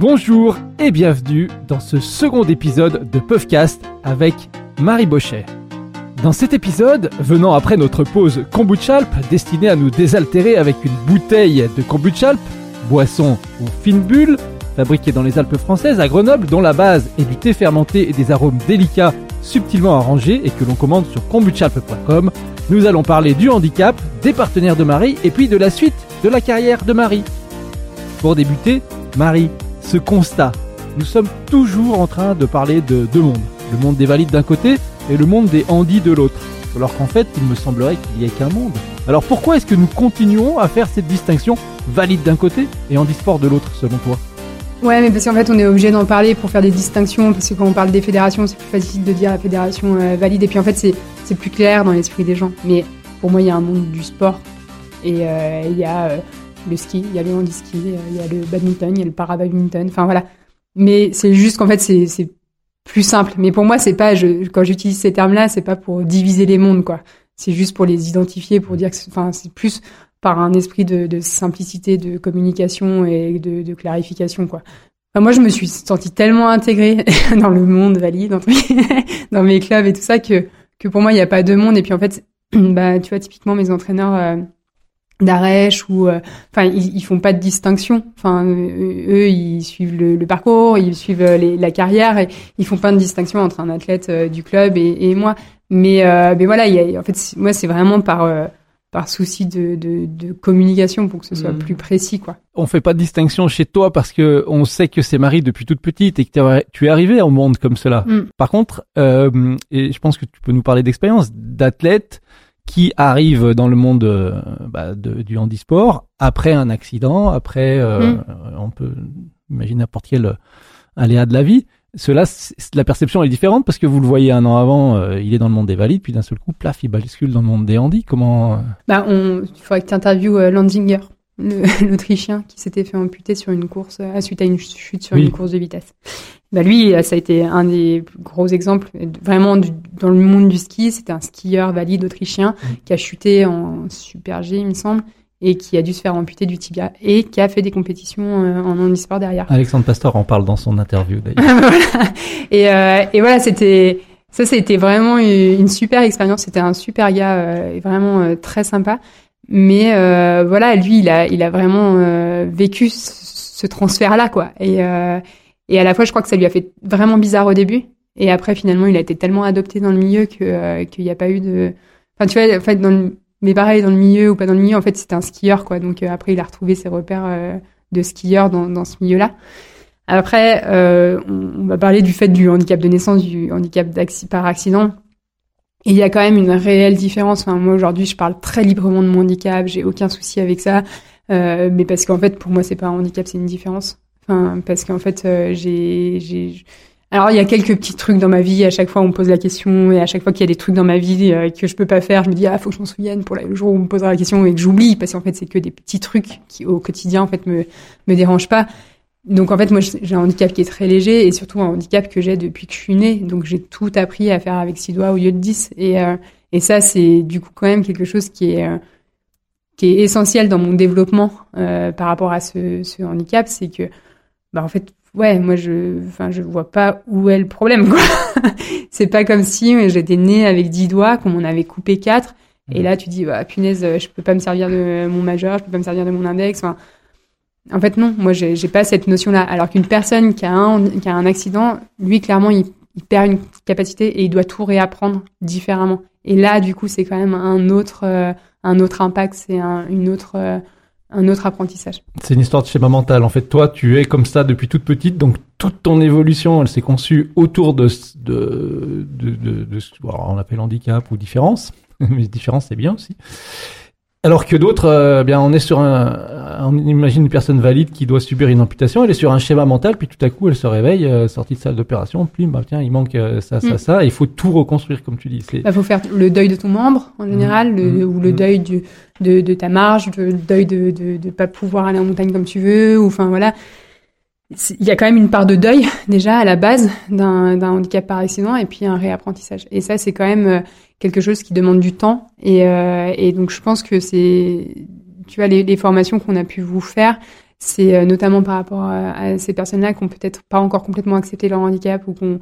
Bonjour et bienvenue dans ce second épisode de Puffcast avec Marie Bochet. Dans cet épisode, venant après notre pause kombuchalp destinée à nous désaltérer avec une bouteille de kombuchalp, boisson ou fine bulle, fabriquée dans les Alpes françaises à Grenoble, dont la base est du thé fermenté et des arômes délicats subtilement arrangés et que l'on commande sur kombuchalp.com, nous allons parler du handicap, des partenaires de Marie et puis de la suite de la carrière de Marie. Pour débuter, Marie, constat. Nous sommes toujours en train de parler de deux mondes. Le monde des valides d'un côté et le monde des handis de l'autre. Alors qu'en fait, il me semblerait qu'il n'y ait qu'un monde. Alors pourquoi est-ce que nous continuons à faire cette distinction valide d'un côté et handisport de l'autre, selon toi? Ouais, mais parce qu'en fait, on est obligé d'en parler pour faire des distinctions, parce que quand on parle des fédérations, c'est plus facile de dire la fédération euh, valide, et puis en fait, c'est plus clair dans l'esprit des gens. Mais pour moi, il y a un monde du sport, et euh, il y a euh, le ski, il y a le handiski, il y a le badminton, il y a le para-badminton, enfin voilà. Mais c'est juste qu'en fait, c'est plus simple. Mais pour moi, c'est pas, je, quand j'utilise ces termes-là, c'est pas pour diviser les mondes, quoi. C'est juste pour les identifier, pour dire que, enfin, c'est plus par un esprit de, de, simplicité, de communication et de, de clarification, quoi. Enfin, moi, je me suis sentie tellement intégrée dans le monde valide, dans mes clubs et tout ça, que, que pour moi, il n'y a pas de monde. Et puis, en fait, bah, tu vois, typiquement, mes entraîneurs, euh, d'Arèche ou euh, enfin ils, ils, font pas de distinction enfin euh, eux ils suivent le, le parcours ils suivent euh, les, la carrière et ils font pas de distinction entre un athlète du club et, et moi mais mais voilà il y a, en fait moi c'est vraiment par par souci de, de, de, communication pour que ce soit mmh. plus précis quoi. On fait pas de distinction chez toi parce que on sait que c'est Marie depuis toute petite et que tu es arrivé au monde comme cela. Mmh. Par contre, euh, et je pense que tu peux nous parler d'expérience d'athlète qui arrive dans le monde euh, bah, de, du handisport après un accident, après, euh, mm. on peut imaginer n'importe quel euh, aléa de la vie. Cela, la perception est différente parce que vous le voyez un an avant, il est dans le monde des valides, puis d'un seul coup, plaf, il bascule dans le monde des handis. Comment Bah, on, il faudrait que tu interviewes Landinger, l'Autrichien, qui s'était fait amputer sur une course suite à une chute sur une course de vitesse bah lui, ça a été un des gros exemples. Vraiment, dans le monde du ski, c'était un skieur valide autrichien mmh. qui a chuté en Super G, il me semble, et qui a dû se faire amputer du tibia et qui a fait des compétitions euh, en handisport derrière. Alexandre Pastor en parle dans son interview d'ailleurs. voilà. Et, euh, et voilà, c'était ça, c'était vraiment une super expérience. C'était un super gars, euh, vraiment euh, très sympa. Mais euh, voilà, lui, il a, il a vraiment vécu ce, transfert-là, quoi. Et et à la fois, je crois que ça lui a fait vraiment bizarre au début. Et après, finalement, il a été tellement adopté dans le milieu que euh, qu'il n'y a pas eu de. Enfin, tu vois, en fait, dans le... mais pareil, dans le milieu ou pas dans le milieu, en fait, c'était un skieur, quoi. Donc euh, après, il a retrouvé ses repères euh, de skieur dans, dans ce milieu-là. Après, on, va parler du fait du handicap de naissance, du handicap par accident. Il y a quand même une réelle différence. Enfin, moi aujourd'hui, je parle très librement de mon handicap, j'ai aucun souci avec ça, mais parce qu'en fait, pour moi, c'est pas un handicap, c'est une différence parce qu'en fait, euh, j'ai, alors il y a quelques petits trucs dans ma vie. À chaque fois, on me pose la question et à chaque fois qu'il y a des trucs dans ma vie euh, que je peux pas faire, je me dis ah faut que je m'en souvienne pour le jour où on me posera la question et que j'oublie parce qu'en fait c'est que des petits trucs qui au quotidien en fait me me dérangent pas. Donc en fait moi j'ai un handicap qui est très léger et surtout un handicap que j'ai depuis que je suis née. Donc j'ai tout appris à faire avec six doigts au lieu de dix. Et euh, et ça c'est du coup quand même quelque chose qui est qui est essentiel dans mon développement par rapport à ce, ce handicap, c'est que bah en fait ouais moi je enfin je vois pas où est le problème c'est pas comme si j'étais née avec dix doigts qu'on m'en avait coupé quatre. Et mmh. là tu dis bah punaise je peux pas me servir de mon majeur je peux pas me servir de mon index. Enfin en fait non moi j'ai pas cette notion là alors qu'une personne qui a un qui a un accident lui clairement il, perd une capacité et il doit tout réapprendre différemment et là du coup c'est quand même un autre euh, un autre impact c'est un, une autre euh, un autre apprentissage. C'est une histoire de schéma mental. En fait, toi, tu es comme ça depuis toute petite, donc toute ton évolution, elle s'est conçue autour de de de, de, on appelle handicap ou différence, mais différence c'est bien aussi. Alors que d'autres, euh, bien, on est sur un, on imagine une personne valide qui doit subir une amputation, elle est sur un schéma mental, puis tout à coup, elle se réveille, euh, sortie de salle d'opération, puis bah tiens, il manque euh, ça, ça, mm. ça, il faut tout reconstruire, comme tu dis. Il bah, faut faire le deuil de ton membre en général, le, mm. ou le mm. deuil du, de, de ta marge, le deuil de, de de pas pouvoir aller en montagne comme tu veux, ou enfin voilà il y a quand même une part de deuil déjà à la base d'un handicap par accident et puis un réapprentissage. Et ça, c'est quand même euh, quelque chose qui demande du temps. Et, euh, et donc, je pense que c'est, tu vois, les, les formations qu'on a pu vous faire, c'est notamment par rapport à, ces personnes-là qui ont peut-être pas encore complètement accepté leur handicap ou qui ont,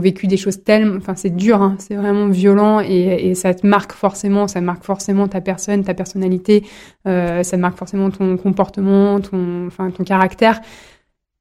vécu des choses tellement, enfin c'est dur, hein, c'est vraiment violent et, et, ça te marque forcément, ça marque forcément ta personne, ta personnalité, euh, ça marque forcément ton comportement, ton, enfin ton caractère.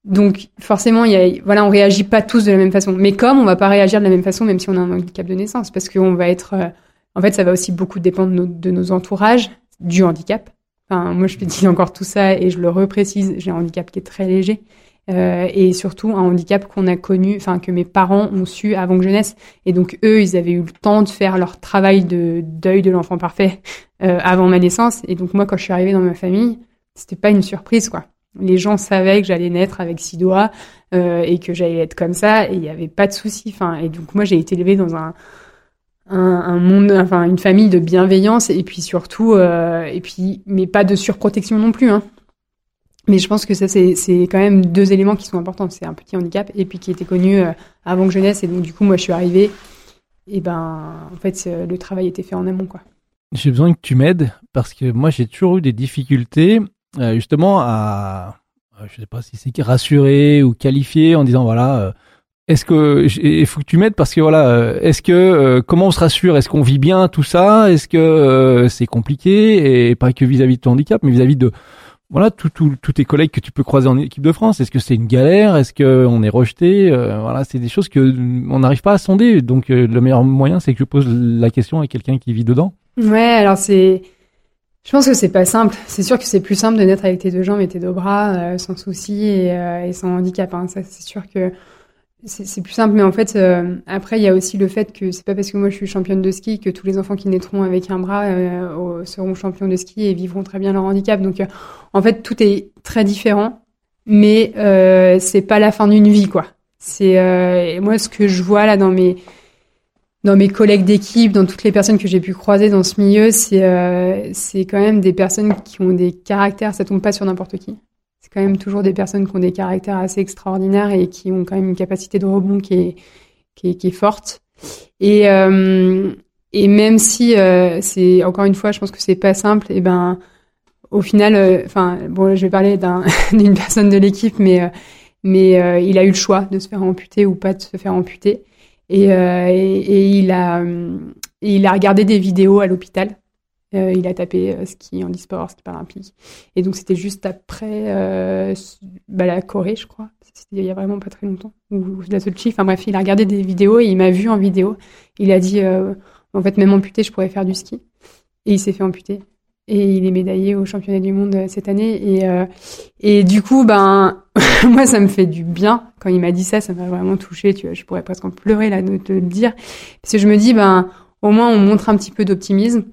Donc forcément, il y a, voilà, on réagit pas tous de la même façon. Mais comme on va pas réagir de la même façon, même si on a un handicap de naissance, parce qu'on va être, euh, en fait, ça va aussi beaucoup dépendre de nos, de nos, entourages du handicap. Enfin, moi, je dis encore tout ça et je le reprécise, j'ai un handicap qui est très léger. Euh, et surtout un handicap qu'on a connu, enfin que mes parents ont su avant que je naisse. Et donc eux, ils avaient eu le temps de faire leur travail de deuil de l'enfant parfait euh, avant ma naissance. Et donc moi, quand je suis arrivée dans ma famille, c'était pas une surprise, quoi. Les gens savaient que j'allais naître avec six doigts euh, et que j'allais être comme ça et il n'y avait pas de souci. Enfin, et donc moi j'ai été élevée dans un, un, monde, enfin une famille de bienveillance et puis surtout, euh, et puis mais pas de surprotection non plus. Hein. Mais je pense que ça c'est c'est quand même deux éléments qui sont importants. C'est un petit handicap et puis qui était connu euh, avant que je naisse et donc du coup moi je suis arrivée et ben en fait le travail était fait en amont quoi. J'ai besoin que tu m'aides parce que moi j'ai toujours eu des difficultés euh, justement à, je sais pas si c'est rassurer ou qualifier en disant voilà, euh, est-ce que il faut que tu m'aides parce que voilà, euh, est-ce que comment on se rassure, est-ce qu'on vit bien tout ça, est-ce que c'est compliqué? Et pas que vis-à-vis de ton handicap, mais vis-à-vis de voilà tous tes collègues que tu peux croiser en équipe de France. Est-ce que c'est une galère? Est-ce que on est rejeté? Voilà, c'est des choses que on n'arrive pas à sonder. Donc le meilleur moyen, c'est que je pose la question à quelqu'un qui vit dedans. Ouais, alors c'est je pense que c'est pas simple. C'est sûr que c'est plus simple de naître avec tes deux jambes et tes deux bras euh, sans souci et, euh, et, sans handicap. Hein. Ça, c'est sûr que c'est plus simple. Mais en fait, euh, après, il y a aussi le fait que c'est pas parce que moi je suis championne de ski que tous les enfants qui naîtront avec un bras seront champions de ski et vivront très bien leur handicap. Donc, en fait, tout est très différent, mais c'est pas la fin d'une vie, quoi. C'est moi ce que je vois là dans mes dans mes collègues d'équipe, dans toutes les personnes que j'ai pu croiser dans ce milieu, c'est euh, c'est quand même des personnes qui ont des caractères, ça tombe pas sur n'importe qui. C'est quand même toujours des personnes qui ont des caractères assez extraordinaires et qui ont quand même une capacité de rebond qui est qui est, qui est forte. Et euh, et même si euh, c'est encore une fois, je pense que c'est pas simple, et ben au final, euh, enfin bon, je vais parler d'un d'une personne de l'équipe, mais mais il a eu le choix de se faire amputer ou pas de se faire amputer. Euh, et, il, a, il a regardé des vidéos à l'hôpital. Euh, il a tapé euh, ski, handisport, ski paralympique. Et donc, c'était juste après bah, la Corée, je crois. C'était il y a vraiment pas très longtemps. Ou la Sochi. Enfin bref, il a regardé des vidéos et il m'a vu en vidéo. Il a dit, en fait, même amputé, je pourrais faire du ski. Et il s'est fait amputer et il est médaillé au championnat du monde euh, cette année et euh, et du coup ben moi ça me fait du bien. Quand il m'a dit ça ça m'a vraiment touché tu vois. Je pourrais presque en pleurer là de te le dire. Parce que je me dis ben au moins on montre un petit peu d'optimisme.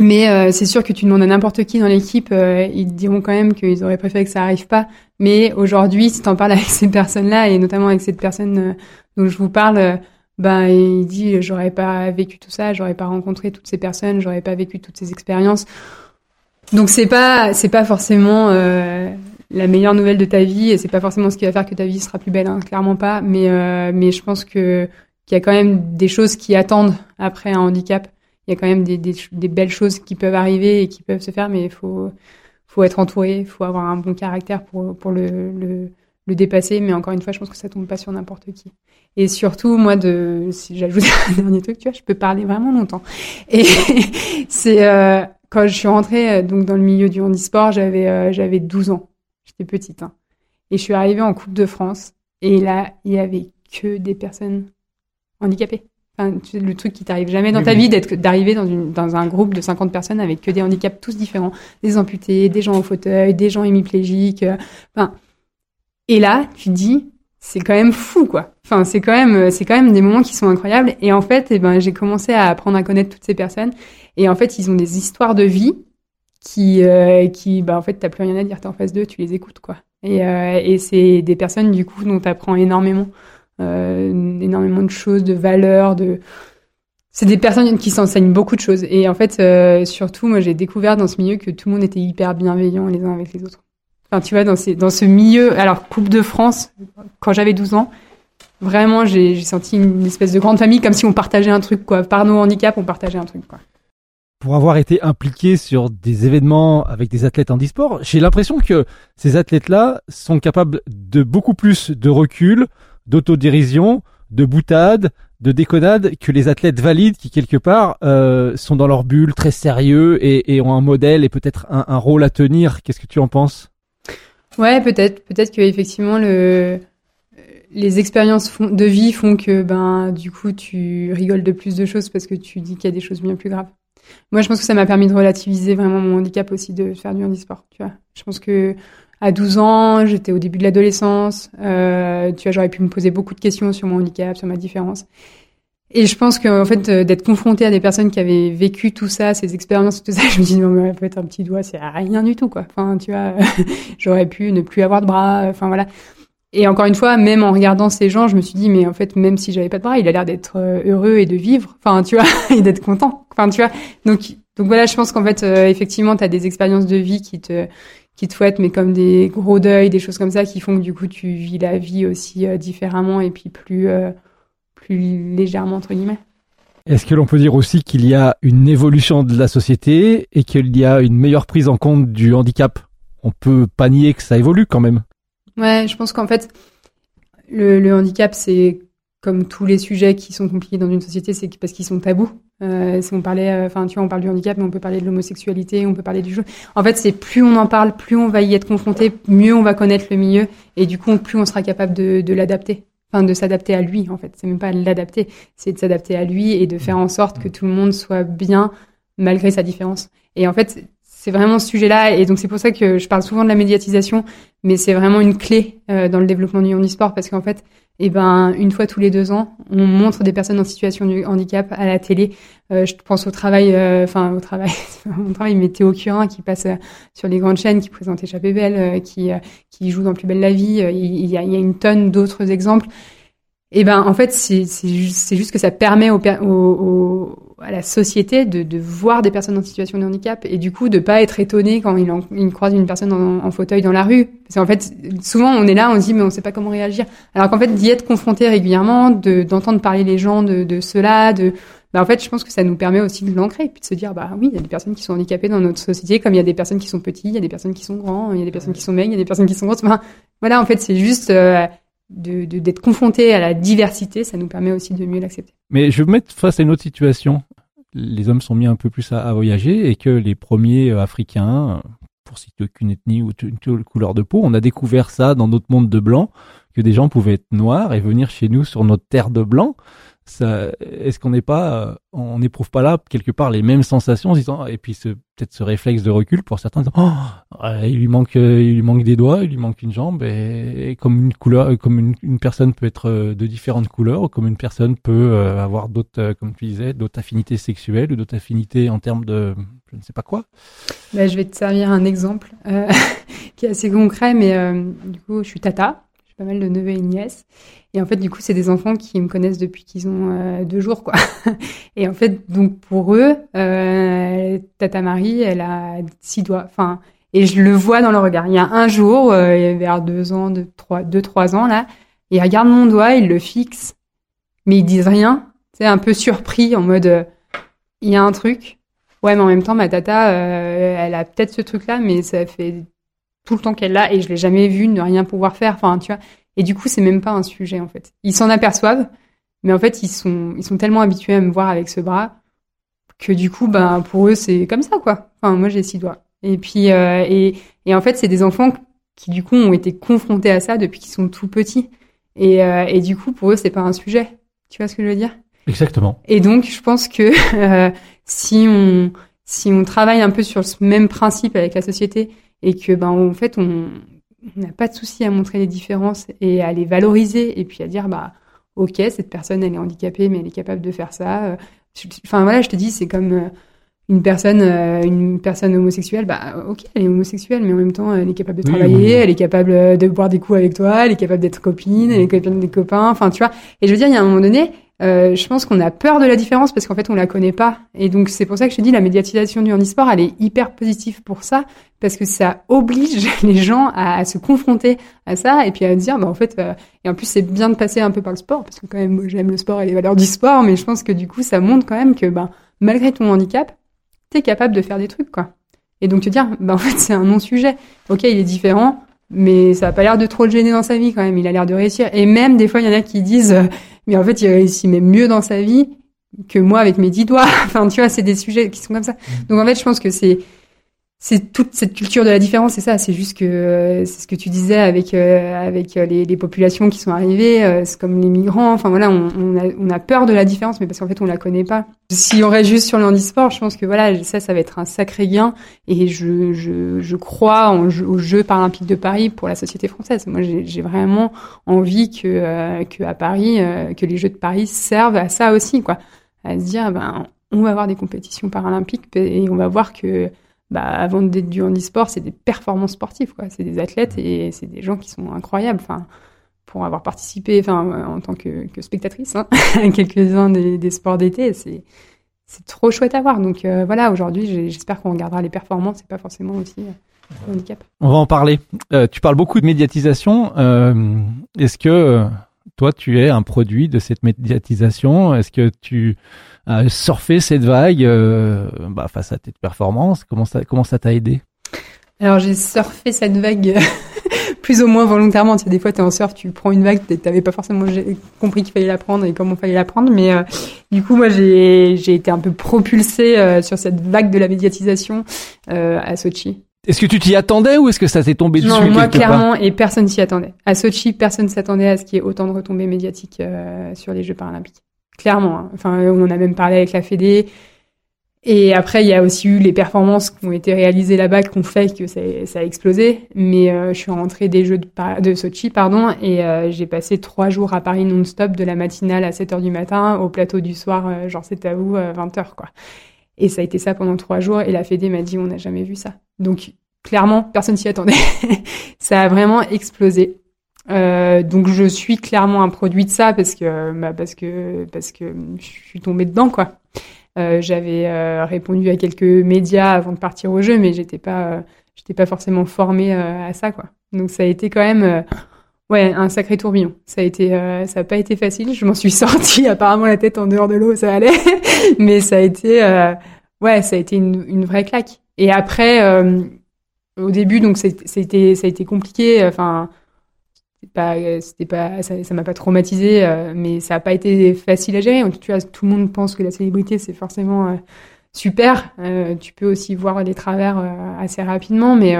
Mais euh, c'est sûr que tu demandes à n'importe qui dans l'équipe ils diront quand même qu'ils auraient préféré que ça arrive pas. Mais aujourd'hui si t'en parles avec ces personnes là et notamment avec cette personne dont je vous parle ben il dit j'aurais pas vécu tout ça, j'aurais pas rencontré toutes ces personnes, j'aurais pas vécu toutes ces expériences. Donc c'est pas c'est pas forcément euh, la meilleure nouvelle de ta vie et c'est pas forcément ce qui va faire que ta vie sera plus belle, hein, clairement pas. Mais euh, mais je pense que qu'il y a quand même des choses qui attendent après un handicap. Il y a quand même des, des, des belles choses qui peuvent arriver et qui peuvent se faire, mais il faut faut être entouré, faut avoir un bon caractère pour pour le, le le dépasser. Mais encore une fois, je pense que ça tombe pas sur n'importe qui. Et surtout, moi, de, si j'ajoute un dernier truc, tu vois, je peux parler vraiment longtemps. Et c'est euh, quand je suis rentrée euh, donc dans le milieu du handisport, j'avais euh, j'avais 12 ans. J'étais petite. Hein. Et je suis arrivée en Coupe de France. Et là, il y avait que des personnes handicapées. Enfin, le truc qui t'arrive jamais dans ta vie d'être d'arriver dans, une, dans un groupe de 50 personnes avec que des handicaps tous différents, des amputés, des gens au fauteuil, des gens hémiplégiques. Enfin, et là, tu dis, c'est quand même fou, quoi. Enfin, c'est quand même, c'est quand même des moments qui sont incroyables. Et en fait, eh ben, j'ai commencé à apprendre à connaître toutes ces personnes. Et en fait, ils ont des histoires de vie qui, euh, qui, bah, en fait, t'as plus rien à dire. T'es en face d'eux, tu les écoutes, quoi. Et, euh, et c'est des personnes, du coup, dont t'apprends énormément, euh, énormément de choses, de valeurs, de, c'est des personnes qui s'enseignent beaucoup de choses. Et en fait, surtout, moi, j'ai découvert dans ce milieu que tout le monde était hyper bienveillant les uns avec les autres. Enfin, tu vois, dans, ces, dans ce milieu, alors Coupe de France, quand j'avais 12 ans, vraiment, j'ai senti une espèce de grande famille, comme si on partageait un truc, quoi. Par nos handicaps, on partageait un truc, quoi. Pour avoir été impliqué sur des événements avec des athlètes en e-sport, j'ai l'impression que ces athlètes-là sont capables de beaucoup plus de recul, d'autodérision, de boutade, de déconnade que les athlètes valides qui quelque part euh, sont dans leur bulle très sérieux et, ont un modèle et peut-être un, rôle à tenir. Qu'est-ce que tu en penses? Ouais, peut-être, peut-être que effectivement le les expériences de vie font que ben du coup tu rigoles de plus de choses parce que tu dis qu'il y a des choses bien plus graves. Moi, je pense que ça m'a permis de relativiser vraiment mon handicap aussi de faire du handisport. Tu vois, je pense que à 12 ans, j'étais au début de l'adolescence. Euh, tu vois, j'aurais pu me poser beaucoup de questions sur mon handicap, sur ma différence. Et je pense qu'en fait, euh, d'être confronté à des personnes qui avaient vécu tout ça, ces expériences, tout ça, je me dis non mais peut-être un petit doigt, c'est rien du tout quoi. Enfin, tu vois, j'aurais pu ne plus avoir de bras. Enfin voilà. Et encore une fois, même en regardant ces gens, je me suis dit, mais en fait, même si j'avais pas de bras, il a l'air d'être euh, heureux et de vivre. Enfin, tu vois, et d'être content. Enfin, tu vois. Donc, donc voilà, je pense qu'en fait, euh, effectivement, tu as des expériences de vie qui te, qui te fouettent, mais comme des gros deuils, des choses comme ça, qui font que du coup, tu vis la vie aussi euh, différemment et puis plus, plus légèrement, entre guillemets. Est-ce que l'on peut dire aussi qu'il y a une évolution de la société et qu'il y a une meilleure prise en compte du handicap? On peut pas nier que ça évolue quand même. Ouais, je pense qu'en fait, le, handicap, c'est comme tous les sujets qui sont compliqués dans une société, c'est parce qu'ils sont tabous. Euh, si on parlait, euh, enfin, tu vois, on parle du handicap, mais on peut parler de l'homosexualité, on peut parler du jeu. En fait, c'est plus on en parle, plus on va y être confronté, mieux on va connaître le milieu, et du coup, plus on sera capable de, de l'adapter. Enfin, de s'adapter à lui, en fait. C'est même pas l'adapter, c'est de s'adapter à lui et de faire en sorte que tout le monde soit bien malgré sa différence. Et en fait, c'est vraiment ce sujet-là, et donc c'est pour ça que je parle souvent de la médiatisation, mais c'est vraiment une clé euh, dans le développement du handisport parce qu'en fait, eh ben, une fois tous les deux ans, on montre des personnes en situation de handicap à la télé. Euh, je pense au travail, euh, enfin au travail, mon travail, mais Théo Curin qui passe sur les grandes chaînes, qui présente Échappée Belle, qui qui joue dans Plus belle la vie. Il, y a, il y a une tonne d'autres exemples. Et eh ben en fait c'est juste, que ça permet au, au, à la société de, de voir des personnes en situation de handicap et du coup de pas être étonné quand il, il croise une personne en, en, fauteuil dans la rue. Parce qu'en fait souvent on est là on se dit mais on sait pas comment réagir. Alors qu'en fait d'y être confronté régulièrement de d'entendre parler les gens de, de cela de bah en fait je pense que ça nous permet aussi de l'ancrer puis de se dire bah oui il y a des personnes qui sont handicapées dans notre société comme il y a des personnes qui sont petites il y a des personnes qui sont grands il y a des personnes qui sont maigres il y a des personnes qui sont grosses. Enfin, voilà en fait c'est juste euh, de d'être confronté à la diversité, ça nous permet aussi de mieux l'accepter. Mais je vais me mettre face à une autre situation. Les hommes sont mis un peu plus à, voyager et que les premiers euh, Africains, pour citer aucune ethnie ou une couleur de peau, on a découvert ça dans notre monde de blanc, que des gens pouvaient être noirs et venir chez nous sur notre terre de blanc est-ce qu'on n'est pas, euh, on n'éprouve pas là quelque part les mêmes sensations, disant, et puis peut-être ce réflexe de recul pour certains, disant, oh, il lui manque, euh, il lui manque des doigts, il lui manque une jambe, et, comme une couleur, comme une, personne peut être euh, de différentes couleurs, ou comme une personne peut avoir d'autres, comme tu disais, d'autres affinités sexuelles ou d'autres affinités en termes de, je ne sais pas quoi. Bah, je vais te servir un exemple qui est assez concret, mais du coup, je suis tata pas mal de neveux et nièces. Et en fait, du coup, c'est des enfants qui me connaissent depuis qu'ils ont euh, deux jours, quoi. et en fait, donc pour eux, euh, Tata Marie, elle a six doigts. Enfin, et je le vois dans le regard. Il y a un jour, euh, vers deux ans, deux, trois, deux, trois ans là, ils regardent mon doigt, ils le fixent, mais ils disent rien. C'est un peu surpris, en mode, il y a un truc. Ouais, mais en même temps, ma tata, elle a peut-être ce truc-là, mais ça fait tout le temps qu'elle l'a et je l'ai jamais vue ne rien pouvoir faire. Enfin, tu vois. Et du coup, c'est même pas un sujet en fait. Ils s'en aperçoivent, mais en fait, ils sont ils sont tellement habitués à me voir avec ce bras que du coup, ben pour eux, c'est comme ça quoi. Enfin, moi j'ai six doigts. Et puis euh, et et en fait, c'est des enfants qui du coup ont été confrontés à ça depuis qu'ils sont tout petits. Et euh, et du coup, pour eux, c'est pas un sujet. Tu vois ce que je veux dire? Exactement. Et donc, je pense que euh, si on si on travaille un peu sur ce même principe avec la société et que ben en fait on n'a pas de souci à montrer les différences et à les valoriser et puis à dire bah ok cette personne elle est handicapée mais elle est capable de faire ça. Euh, enfin voilà je te dis c'est comme euh, une personne euh, une personne homosexuelle bah ok elle est homosexuelle mais en même temps elle est capable de travailler elle est capable de boire des coups avec toi elle est capable d'être copine elle est capable d'être copain enfin tu vois. Et je veux dire il y a un moment donné euh, je pense qu'on a peur de la différence parce qu'en fait on la connaît pas et donc c'est pour ça que je te dis la médiatisation du handisport elle est hyper positive pour ça parce que ça oblige les gens à, se confronter à ça et puis à dire bah en fait euh, et en plus c'est bien de passer un peu par le sport parce que quand même j'aime le sport et les valeurs du sport mais je pense que du coup ça montre quand même que bah, malgré ton handicap t'es capable de faire des trucs, quoi. Et donc te dire, bah en fait c'est un non-sujet. Ok, il est différent, mais ça a pas l'air de trop le gêner dans sa vie quand même. Il a l'air de réussir. Et même des fois, il y en a qui disent, euh, mais en fait il réussit même mieux dans sa vie que moi avec mes dix doigts. enfin, tu vois, c'est des sujets qui sont comme ça. Donc en fait, je pense que c'est c'est toute cette culture de la différence, c'est ça. C'est juste que euh, c'est ce que tu disais avec euh, avec euh, les, les, populations qui sont arrivées, c'est comme les migrants. Enfin voilà, on, on, a, on a peur de la différence, mais parce qu'en fait on la connaît pas. Si on reste juste sur le handisport, je pense que voilà, ça, ça va être un sacré gain. Et je je, je crois aux Jeux paralympiques de Paris pour la société française. Moi, j'ai vraiment envie que que à Paris, que les Jeux de Paris servent à ça aussi, quoi, à se dire ben on va avoir des compétitions paralympiques et on va voir que bah, avant d'être du handisport, c'est des performances sportives, quoi. C'est des athlètes et c'est des gens qui sont incroyables. Enfin, pour avoir participé, enfin, en tant que, que spectatrice, hein, à quelques-uns des, des, sports d'été, c'est c'est trop chouette à voir. Donc euh, voilà, aujourd'hui, j'espère qu'on regardera les performances et pas forcément aussi euh, le handicap. On va en parler. Euh, tu parles beaucoup de médiatisation. Euh, Est-ce que toi, tu es un produit de cette médiatisation Est-ce que tu as surfé cette vague euh, bah, face à tes performances? Comment ça comment ça t'a aidé? Alors j'ai surfé cette vague plus ou moins volontairement. Tu sais, des fois, tu es en surf, tu prends une vague, tu n'avais pas forcément compris qu'il fallait la prendre et comment il fallait la prendre. Mais euh, du coup, moi, j'ai été un peu propulsée euh, sur cette vague de la médiatisation à Sochi. Est-ce que tu t'y attendais ou est-ce que ça s'est tombé dessus Non, moi clairement, et personne s'y attendait. À Sochi, personne s'attendait à ce qu'il y ait autant de retombées médiatiques euh, sur les Jeux paralympiques. Clairement. Hein. Enfin, on en a même parlé avec la Fédé. Et après, il y a aussi eu les performances qui ont été réalisées là-bas, qui ont fait que ça, ça a explosé. Mais euh, je suis rentrée des Jeux de, de Sochi, pardon, et euh, j'ai passé trois jours à Paris non-stop, de la matinale à 7 heures du matin au plateau du soir, genre c'est à vous, 20 heures, quoi. Et ça a été ça pendant trois jours. Et la Fédé m'a dit, on n'a jamais vu ça. Donc, clairement, personne s'y attendait. ça a vraiment explosé. Euh, donc, je suis clairement un produit de ça parce que, bah, parce que, parce que je suis tombée dedans, quoi. Euh, j'avais euh, répondu à quelques médias avant de partir au jeu, mais j'étais pas, j'étais pas forcément formée à ça, quoi. Donc, ça a été quand même Ouais, un sacré tourbillon. Ça a été, euh, ça a pas été facile. Je m'en suis sortie apparemment la tête en dehors de l'eau, ça allait, mais ça a été, euh, ouais, ça a été une, une vraie claque. Et après, euh, au début, donc c'était, ça a été compliqué. Enfin, pas, c'était pas, ça, m'a pas traumatisé, mais ça a pas été facile à gérer. Tu vois, tout le monde pense que la célébrité c'est forcément super. tu peux aussi voir les travers assez rapidement, mais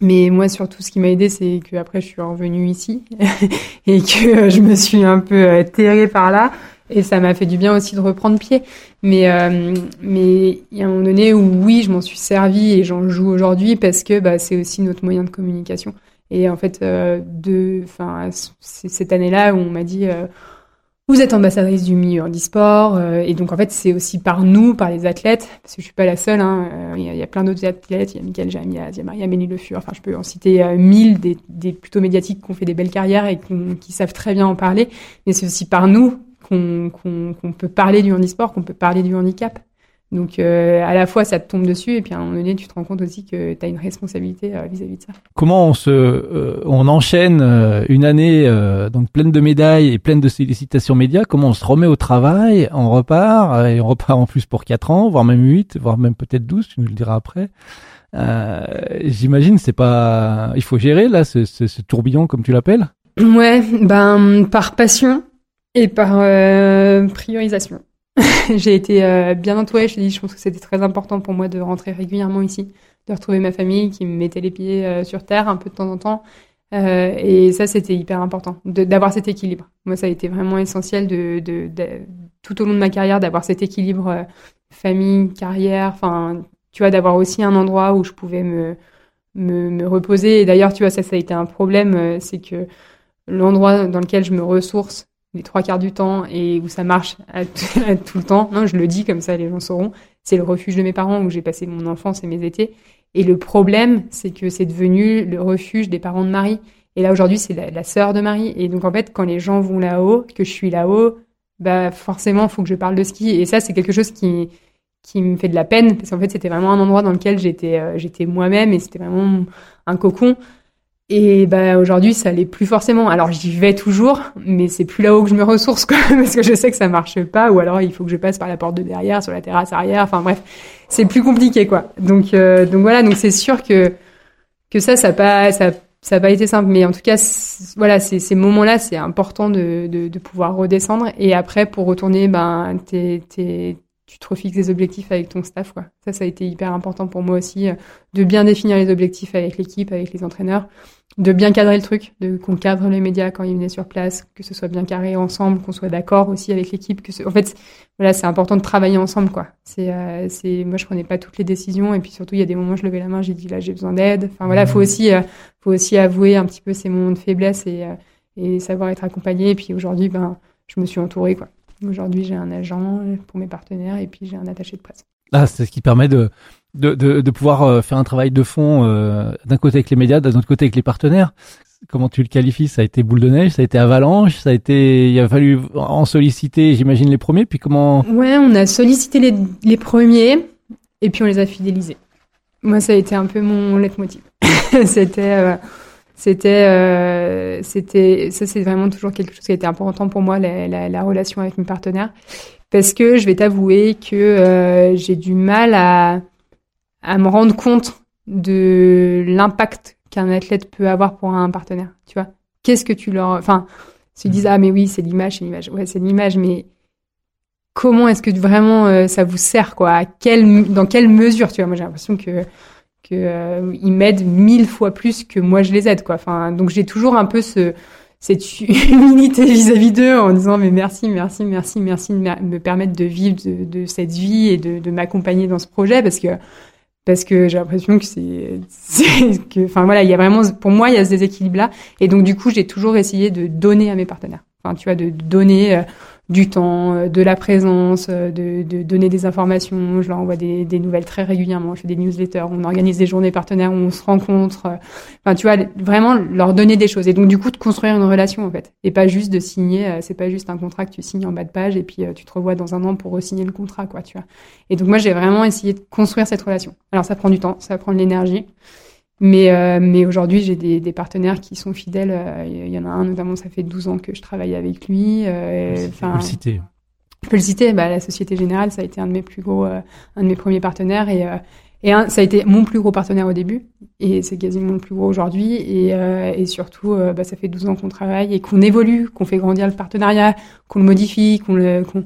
mais moi, surtout, ce qui m'a aidé, c'est que après, je suis revenue ici et que euh, je me suis un peu euh, terrée par là. Et ça m'a fait du bien aussi de reprendre pied. Mais euh, mais il y a un moment donné où oui, je m'en suis servi et j'en joue aujourd'hui parce que bah, c'est aussi notre moyen de communication. Et en fait, euh, de, enfin, cette année-là où on m'a dit vous êtes ambassadrice du milieu handisport, euh, et donc en fait c'est aussi par nous, par les athlètes, parce que je suis pas la seule, hein, euh, il, y a, plein d'autres athlètes, il y a Michael Jamia, il y a Maria Mélie Le Fur, enfin je peux en citer euh, mille des, des, plutôt médiatiques qui ont fait des belles carrières et qui savent très bien en parler, mais c'est aussi par nous qu'on qu'on peut parler du handisport, qu'on peut parler du handicap. Donc euh, à la fois ça te tombe dessus et puis à un moment donné tu te rends compte aussi que tu as une responsabilité euh, vis-à-vis de ça. Comment on se euh, on enchaîne une année donc pleine de médailles et pleine de sollicitations médias, comment on se remet au travail, on repart et on repart en plus pour 4 ans, voire même 8, voire même peut-être 12, tu nous le diras après. j'imagine c'est pas il faut gérer là ce, ce, ce tourbillon comme tu l'appelles? Ouais, ben par passion et par priorisation. j'ai été euh, bien entourée. Je, je pense que c'était très important pour moi de rentrer régulièrement ici, de retrouver ma famille qui me mettait les pieds euh, sur terre un peu de temps en temps. Euh, et ça, c'était hyper important d'avoir cet équilibre. Moi, ça a été vraiment essentiel de, de, de tout au long de ma carrière d'avoir cet équilibre euh, famille, carrière. Enfin, tu vois, d'avoir aussi un endroit où je pouvais me me, me reposer. Et d'ailleurs, tu vois, ça, ça a été un problème, c'est que l'endroit dans lequel je me ressource les trois quarts du temps et où ça marche à tout le temps. Non, je le dis comme ça, les gens sauront. C'est le refuge de mes parents où j'ai passé mon enfance et mes étés. Et le problème, c'est que c'est devenu le refuge des parents de Marie. Et là, aujourd'hui, c'est la, sœur de Marie. Et donc, en fait, quand les gens vont là-haut, que je suis là-haut, bah, forcément, il faut que je parle de ski. Et ça, c'est quelque chose qui, qui me fait de la peine. Parce qu'en fait, c'était vraiment un endroit dans lequel j'étais, euh, j'étais moi-même et c'était vraiment un cocon. Et bah aujourd'hui, ça l'est plus forcément. Alors j'y vais toujours, mais c'est plus là-haut que je me ressource, quoi, parce que je sais que ça marche pas, ou alors il faut que je passe par la porte de derrière, sur la terrasse arrière. Enfin bref, c'est plus compliqué, quoi. Donc euh, donc voilà, donc c'est sûr que que ça, ça pas ça ça n'a pas été simple, mais en tout cas, voilà, ces moments-là, c'est important de, de, de, pouvoir redescendre. Et après, pour retourner, ben, t'es, t'es, tu te refixes des objectifs avec ton staff. Quoi. Ça, ça a été hyper important pour moi aussi, euh, de bien définir les objectifs avec l'équipe, avec les entraîneurs, de bien cadrer le truc, de qu'on cadre les médias quand ils venaient sur place, que ce soit bien carré ensemble, qu'on soit d'accord aussi avec l'équipe. Que en fait, voilà, c'est important de travailler ensemble, quoi. C'est, euh, c'est, moi, je prenais pas toutes les décisions, et puis surtout, il y a des moments, je levais la main, j'ai dit là, j'ai besoin d'aide. Enfin voilà, faut mmh. aussi, euh, faut aussi avouer un petit peu ces moments de faiblesse et et savoir être accompagné. Et puis aujourd'hui, ben, je me suis entourée, quoi. Aujourd'hui, j'ai un agent pour mes partenaires et puis j'ai un attaché de presse. Ah, c'est ce qui permet de, de, de, pouvoir euh, faire un travail de fond euh, d'un côté avec les médias, d'un autre côté avec les partenaires. Comment tu le qualifies? Ça a été boule de neige, ça a été avalanche, ça a été. Il a fallu en solliciter, j'imagine les premiers. Puis comment? Ouais, on a sollicité les, les premiers et puis on les a fidélisés. Moi, ça a été un peu mon leitmotiv. C'était euh, c'était c'était ça c'est vraiment toujours quelque chose qui a été important pour moi la, la, la relation avec mes partenaires parce que je vais t'avouer que j'ai du mal à à me rendre compte de l'impact qu'un athlète peut avoir pour un partenaire tu vois. Qu'est-ce que tu leur enfin ils disent ah mais oui c'est l'image c'est l'image. Ouais c'est l'image mais comment est-ce que vraiment euh, ça vous sert quoi? À quelle dans quelle mesure tu vois? Moi j'ai l'impression que que euh, ils m'aident mille fois plus que moi je les aide quoi. Enfin donc j'ai toujours un peu ce cette humilité vis-à-vis d'eux en disant mais merci merci merci merci de me permettre de vivre de, de cette vie et de, de m'accompagner dans ce projet parce que parce que j'ai l'impression que c'est que enfin voilà il y a vraiment pour moi il y a ce déséquilibre là et donc du coup j'ai toujours essayé de donner à mes partenaires. Enfin tu vois de donner euh, du temps, euh, de la présence, euh, de, de, donner des informations. Je leur envoie des, des, nouvelles très régulièrement. Je fais des newsletters. On organise des journées partenaires où on se rencontre. Euh, enfin, tu vois, vraiment leur donner des choses. Et donc, du coup, de construire une relation, en fait. Et pas juste de signer. C'est pas juste un contrat que tu signes en bas de page et puis tu te revois dans un an pour re-signer le contrat, quoi, tu vois. Et donc, moi, j'ai vraiment essayé de construire cette relation. Alors, ça prend du temps, ça prend de l'énergie. Mais, euh, mais aujourd'hui, j'ai des, des, partenaires qui sont fidèles. Euh, il y en a un, notamment, ça fait 12 ans que je travaille avec lui. Euh, enfin, le citer. Je peux le citer. Bah, la Société Générale, ça a été un de mes plus gros, un de mes premiers partenaires. Et, et un, ça a été mon plus gros partenaire au début. Et c'est quasiment le plus gros aujourd'hui. Et, et surtout, bah, ça fait 12 ans qu'on travaille et qu'on évolue, qu'on fait grandir le partenariat, qu'on le modifie, qu'on le... qu'on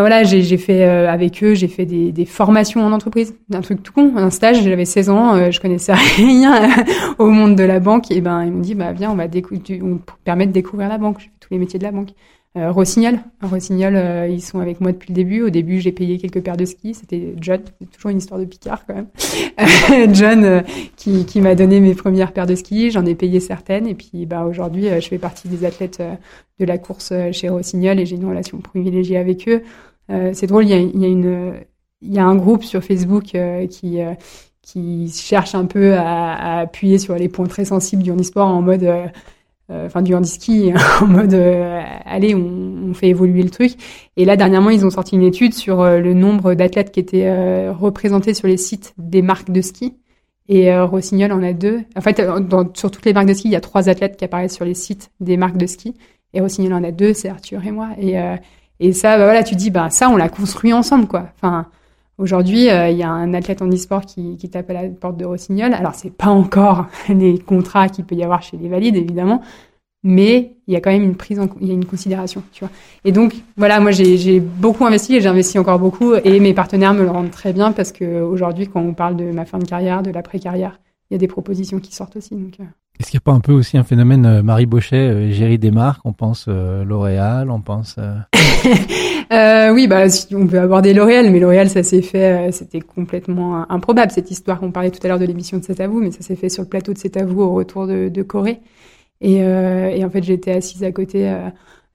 ben voilà, j'ai fait euh, avec eux, j'ai fait des, formations en entreprise, un truc tout con, un stage. J'avais 16 ans, euh, je connaissais rien au monde de la banque, et ben ils m'ont dit bah viens, on va on permet de découvrir la banque. Tous les métiers de la banque. Euh, Rossignol, Rossignol, ils sont avec moi depuis le début. Au début, j'ai payé quelques paires de skis. C'était John, toujours une histoire de picard quand même. John qui, qui m'a donné mes premières paires de skis. J'en ai payé certaines, et puis bah aujourd'hui, je fais partie des athlètes de la course chez Rossignol et j'ai une relation privilégiée avec eux. Euh, c'est drôle, il y a, un groupe sur Facebook euh, qui euh, qui cherche un peu à, appuyer sur les points très sensibles du handisport en mode du handiski en mode allez on, fait évoluer le truc. Et là dernièrement ils ont sorti une étude sur le nombre d'athlètes qui étaient représentés sur les sites des marques de ski. Et Rossignol en a deux. En fait sur toutes les marques de ski il y a trois athlètes qui apparaissent sur les sites des marques de ski. Et Rossignol en a deux c'est Arthur et moi. Et et ça, bah voilà, tu dis, bah ça, on l'a construit ensemble, quoi. Enfin, aujourd'hui, euh, il y a un athlète en e-sport qui, tape à la porte de Rossignol. Alors, c'est pas encore les contrats qu'il peut y avoir chez les valides, évidemment, mais il y a quand même une prise il y a une considération, tu vois. Et donc, voilà, moi, j'ai beaucoup investi et j'ai investi encore beaucoup, et mes partenaires me le rendent très bien parce que aujourd'hui, quand on parle de ma fin de carrière, de l'après-carrière, il y a des propositions qui sortent aussi. Donc, euh. Est-ce qu'il n'y a pas un peu aussi un phénomène euh, Marie Bochet, euh, gérie des marques On pense euh, L'Oréal, on pense. euh, oui, bah on peut aborder L'Oréal, mais L'Oréal, ça s'est fait, c'était complètement improbable cette histoire qu'on parlait tout à l'heure de l'émission de C'est à vous, mais ça s'est fait sur le plateau de C'est à vous au retour de, Corée. Et en fait, j'étais assise à côté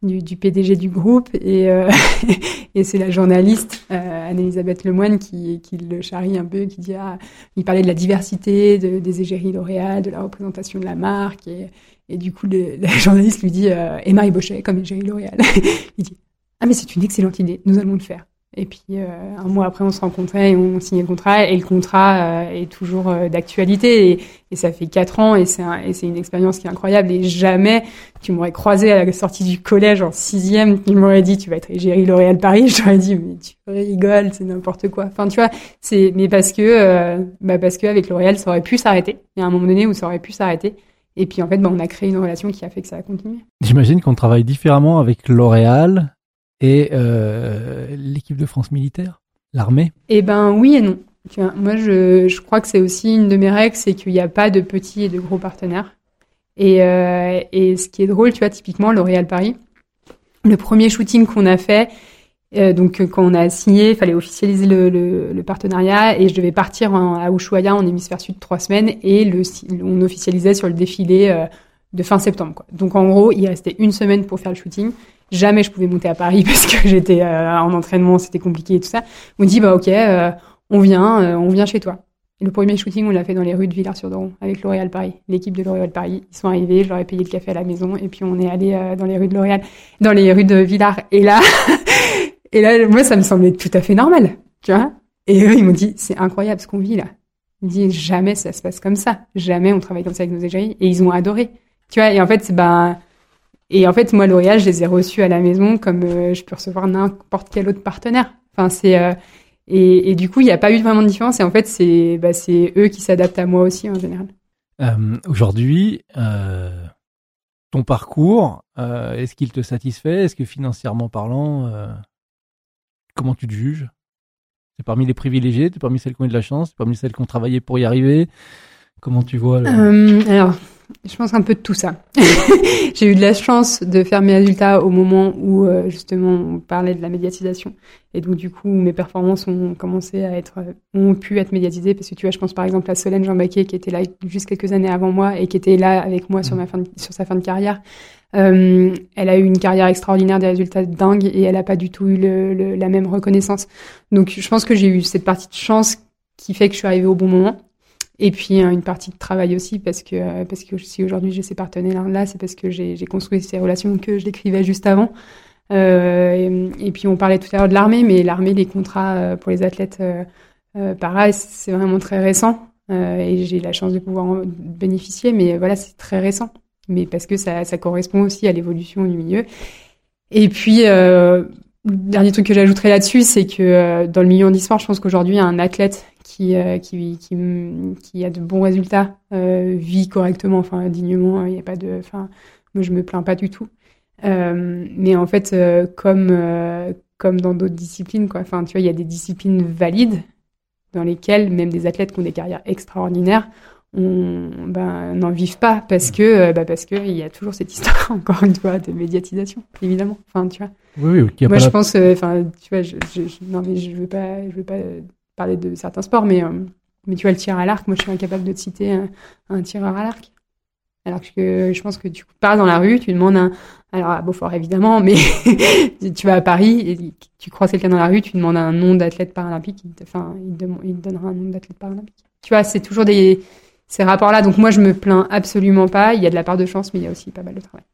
du, PDG du groupe et, euh, et c'est la journaliste euh, Anne-Elisabeth Lemoine qui, qui le charrie un peu, qui dit ah, il parlait de la diversité de, des égéries L'Oréal, de la représentation de la marque et, et du coup la journaliste lui dit euh, et Marie Bochet comme égérie L'Oréal. il dit ah mais c'est une excellente idée, nous allons le faire. Et puis euh, un mois après, on se rencontrait et on signait le contrat. Et le contrat euh, est toujours euh, d'actualité. Et, et, ça fait quatre ans et c'est c'est une expérience qui est incroyable. Et jamais tu m'aurais croisé à la sortie du collège en sixième, tu m'aurais dit tu vas être égérie L'Oréal Paris. Je t'aurais dit mais tu rigoles, c'est n'importe quoi. Enfin tu vois, c'est mais parce que bah parce que avec L'Oréal ça aurait pu s'arrêter. Il y a un moment donné où ça aurait pu s'arrêter. Et puis en fait, bah, on a créé une relation qui a fait que ça a continué. J'imagine qu'on travaille différemment avec L'Oréal et euh, l'équipe de France militaire, l'armée? Eh ben oui et non. Moi, je, crois que c'est aussi une de mes règles, c'est qu'il n'y a pas de petits et de gros partenaires. Et, euh, et ce qui est drôle, tu vois, typiquement L'Oréal Paris, le premier shooting qu'on a fait, euh, donc quand on a signé, il fallait officialiser le, partenariat et je devais partir à Ushuaia en hémisphère sud trois semaines et on officialisait sur le défilé de fin septembre. Donc en gros, il restait une semaine pour faire le shooting. Jamais je pouvais monter à Paris parce que j'étais euh, en entraînement, c'était compliqué et tout ça. On dit bah ok, euh, on vient, euh, on vient chez toi. Le premier shooting, on l'a fait dans les rues de Villars-sur-Doron avec L'Oréal Paris, l'équipe de L'Oréal Paris. Ils sont arrivés, je leur ai payé le café à la maison et puis on est allé dans les rues de L'Oréal, dans les rues de Villars. Et là, et là, moi, ça me semblait tout à fait normal, tu vois. Et eux, ils m'ont dit, c'est incroyable ce qu'on vit là. Ils disent, jamais ça se passe comme ça. Jamais on travaille comme ça avec nos égéries. Et ils ont adoré. Tu vois, et en fait, ben, et en fait, moi, L'Oréal, je les ai reçus à la maison comme euh, je peux recevoir n'importe quel autre partenaire. Enfin, c'est euh, et, et, du coup, il n'y a pas eu vraiment de différence. Et en fait, c'est bah, c'est eux qui s'adaptent à moi aussi en général. Euh, Aujourd'hui, ton parcours, est-ce qu'il te satisfait? Est-ce que financièrement parlant, comment tu te juges? C'est parmi les privilégiés C'est parmi celles qui ont eu de la chance C'est parmi celles qui ont travaillé pour y arriver? Comment tu vois Alors, je pense un peu de tout ça. j'ai eu de la chance de faire mes résultats au moment où euh, justement on parlait de la médiatisation et donc du coup mes performances ont commencé à être ont pu être médiatisées parce que tu vois je pense par exemple à Solène Jean Baquet qui était là juste quelques années avant moi et qui était là avec moi sur ma fin sur sa fin de carrière. Euh, elle a eu une carrière extraordinaire, des résultats dingues et elle a pas du tout eu le, le, la même reconnaissance. Donc je pense que j'ai eu cette partie de chance qui fait que je suis arrivée au bon moment. Et puis une partie de travail aussi parce que euh, parce que si aujourd'hui j'ai ces partenaires là, c'est parce que j'ai construit ces relations que je décrivais juste avant. Euh, et, puis on parlait tout à l'heure de l'armée, mais l'armée, les contrats euh, pour les athlètes euh, pareil, c'est vraiment très récent. et j'ai la chance de pouvoir bénéficier, mais voilà, c'est très récent. Mais parce que ça, ça correspond aussi à l'évolution du milieu. Et puis, dernier truc que j'ajouterais là-dessus, c'est que dans le milieu handisport, je pense qu'aujourd'hui, un athlète qui, euh, qui, qui, qui, a de bons résultats, euh, vit correctement, enfin dignement, il n'y a pas de, enfin moi je me plains pas du tout. Euh, mais en fait, euh, comme euh, comme dans d'autres disciplines, quoi. Enfin, tu vois, il y a des disciplines valides dans lesquelles même des athlètes qui ont des carrières extraordinaires on ben n'en vivent pas parce que bah parce que il y a toujours cette histoire encore une fois de médiatisation évidemment enfin tu vois oui, oui moi je pense enfin tu vois je, je, non mais je veux pas je veux pas parler de certains sports, mais, euh, mais tu vois, le tir à l'arc, moi je suis incapable de te citer un, un tireur à l'arc. Alors que je pense que tu pars dans la rue, tu demandes un. Alors à Beaufort évidemment, mais tu vas à Paris et tu croises quelqu'un dans la rue, tu demandes un nom d'athlète paralympique, il te, enfin, il te, il te donnera un nom d'athlète paralympique. Tu vois, c'est toujours des ces rapports-là. Donc moi, je me plains absolument pas. Il y a de la part de chance, mais il y a aussi pas mal de travail.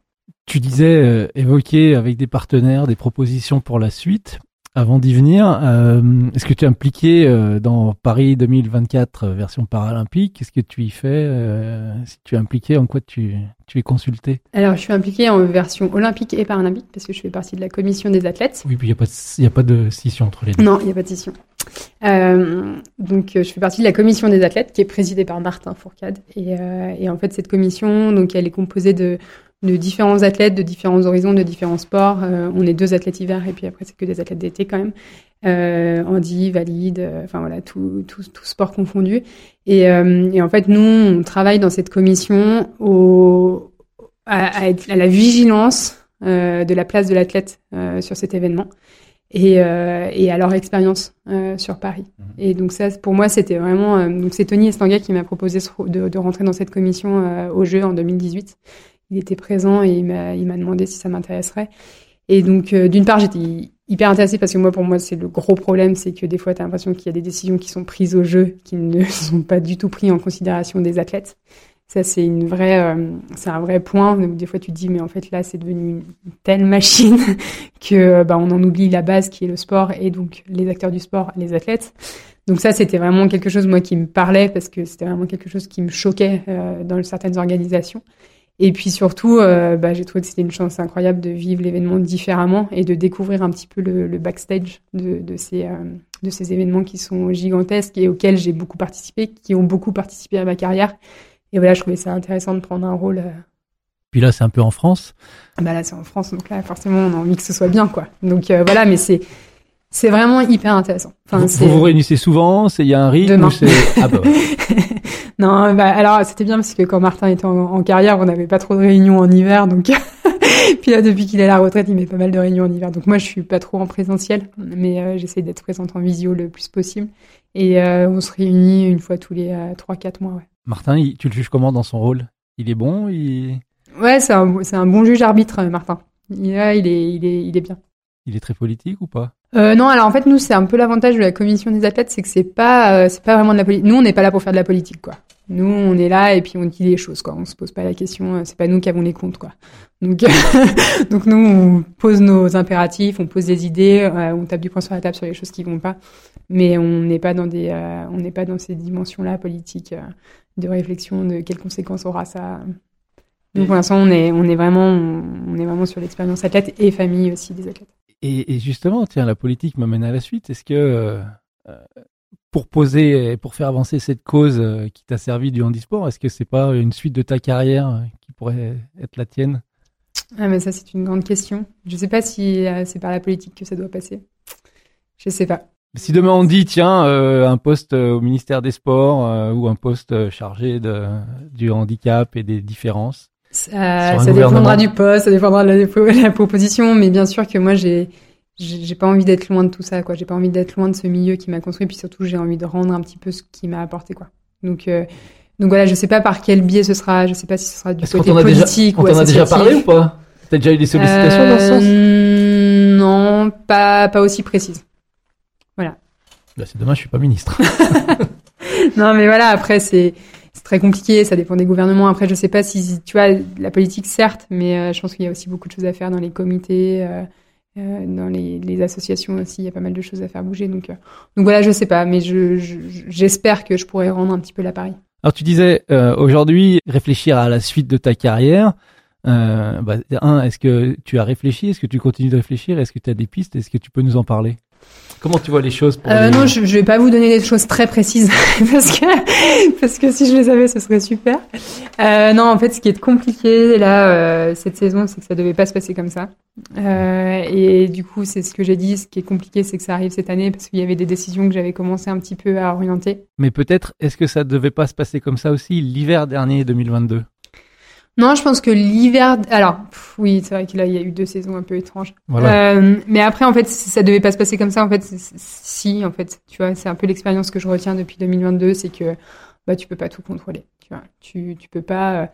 Tu disais euh, évoquer avec des partenaires des propositions pour la suite. Avant d'y venir, euh, est-ce que tu es impliqué euh, dans Paris 2024 euh, version paralympique? Qu'est-ce que tu y fais Si tu es impliqué, en quoi tu, tu es consulté? Alors, je suis impliqué en version olympique et paralympique parce que je fais partie de la commission des athlètes. Oui, puis il n'y a, pas de, a pas de scission entre les deux. Non, il n'y a pas de scission. Donc, je fais partie de la commission des athlètes qui est présidée par Martin Fourcade. Et, et en fait, cette commission, donc, elle est composée de de différents athlètes de différents horizons, de différents sports. Euh, on est deux athlètes hiver et puis après c'est que des athlètes d'été quand même. Euh, Andy, valide, euh, enfin voilà, tout, tout, tout sport confondu. Et, euh, et, en fait, nous, on travaille dans cette commission au, à, à, à la vigilance de la place de l'athlète sur cet événement et, et à leur expérience sur Paris. Mmh. Et donc ça, pour moi, c'était vraiment... donc c'est Tony Estanguet qui m'a proposé de, de, rentrer dans cette commission au jeu en 2018 il était présent et il m'a, demandé si ça m'intéresserait. Et donc, euh, d'une part, j'étais hyper intéressée parce que moi, pour moi, c'est le gros problème, c'est que des fois, tu as l'impression qu'il y a des décisions qui sont prises au jeu qui ne sont pas du tout prises en considération des athlètes. Ça, c'est une vraie, euh, c'est un vrai point. Des fois, tu te dis, mais en fait, là, c'est devenu une telle machine que, bah, on en oublie la base qui est le sport et donc les acteurs du sport, les athlètes. Donc ça, c'était vraiment quelque chose, moi, qui me parlait parce que c'était vraiment quelque chose qui me choquait euh, dans certaines organisations. Et puis surtout, euh, bah, j'ai trouvé que c'était une chance incroyable de vivre l'événement différemment et de découvrir un petit peu le, le backstage de, de ces, euh, de ces événements qui sont gigantesques et auxquels j'ai beaucoup participé, qui ont beaucoup participé à ma carrière et voilà, je trouvais ça intéressant de prendre un rôle. Euh, Puis là, c'est un peu en France. Bah là, c'est en France, donc là, forcément, on a envie que ce soit bien, quoi. Donc euh, voilà, mais c'est c'est vraiment hyper intéressant. Enfin, vous, vous, vous réunissez souvent il y a un rythme Demain. ah bah non, bah, alors c'était bien parce que quand Martin était en, en carrière, on n'avait pas trop de réunions en hiver, donc puis là depuis qu'il est à la retraite, il met pas mal de réunions en hiver. Donc moi, je suis pas trop en présentiel, mais euh, j'essaie d'être présente en visio le plus possible. Et euh, on se réunit une fois tous les euh, trois, quatre mois. Ouais. Martin, il, tu le juges comment dans son rôle? Il est bon? Il... Ouais, c'est un, c'est un bon juge arbitre, Martin. Il est, il est, il est bien. Il est très politique ou pas? Euh, non, alors en fait nous c'est un peu l'avantage de la commission des athlètes, c'est que c'est pas euh, c'est pas vraiment de la politique. Nous on n'est pas là pour faire de la politique quoi. Nous on est là et puis on dit les choses quoi. On se pose pas la question, euh, c'est pas nous qui avons les comptes quoi. Donc donc nous on pose nos impératifs, on pose des idées, on tape du poing sur la table sur les choses qui vont pas, mais on n'est pas dans des on n'est pas dans ces dimensions là politiques de réflexion de quelles conséquences aura ça. Donc pour l'instant on est on est vraiment on est vraiment sur l'expérience athlète et famille aussi des athlètes. Et, et, justement, tiens, la politique m'amène à la suite. Est-ce que euh, pour poser, pour faire avancer cette cause euh, qui t'a servi du handisport, est-ce que c'est pas une suite de ta carrière euh, qui pourrait être la tienne? Ah, mais ça, c'est une grande question. Je sais pas si euh, c'est par la politique que ça doit passer. Je sais pas. Si demain on dit tiens euh, un poste au ministère des Sports euh, ou un poste chargé de, du handicap et des différences, ça, ça dépendra du poste, ça dépendra de la, de la, proposition, mais bien sûr que moi j'ai j'ai pas envie d'être loin de tout ça quoi. J'ai pas envie d'être loin de ce milieu qui m'a construit, puis surtout j'ai envie de rendre un petit peu ce qui m'a apporté quoi. Donc euh, donc voilà, je sais pas par quel biais ce sera, je sais pas si ce sera du côté politique déjà, ou on t'en a déjà parlé ou pas? T'as déjà eu des sollicitations dans ce sens? Euh, Non, pas pas aussi précise. Voilà. Bah, c'est dommage, je suis pas ministre. non mais voilà, après c'est c'est très compliqué, ça dépend des gouvernements. Après, je sais pas si, tu vois, la politique, certes, mais euh, je pense qu'il y a aussi beaucoup de choses à faire dans les comités, euh, euh, dans les, associations aussi. Il y a pas mal de choses à faire bouger. Donc, donc voilà, je sais pas, mais je, j'espère je, que je pourrais rendre un petit peu l'appareil. Alors, tu disais aujourd'hui réfléchir à la suite de ta carrière. Bah, un, est-ce que tu as réfléchi? Est-ce que tu continues de réfléchir? Est-ce que tu as des pistes? Est-ce que tu peux nous en parler? Comment tu vois les choses pour euh, les... Non, je, je vais pas vous donner des choses très précises parce que parce que si je les avais, ce serait super. Euh, non, en fait, ce qui est compliqué là euh, cette saison, c'est que ça devait pas se passer comme ça. Euh, et du coup, c'est ce que j'ai dit. Ce qui est compliqué, c'est que ça arrive cette année parce qu'il y avait des décisions que j'avais commencé un petit peu à orienter. Mais peut-être, est-ce que ça devait pas se passer comme ça aussi l'hiver dernier 2022 non, je pense que l'hiver. Alors, pff, oui, c'est vrai qu'il y a eu deux saisons un peu étranges. Voilà. Euh, mais après, en fait, ça devait pas se passer comme ça. En fait, si, en fait, tu vois, c'est un peu l'expérience que je retiens depuis 2022, c'est que bah tu peux pas tout contrôler. Tu vois, tu tu peux pas euh,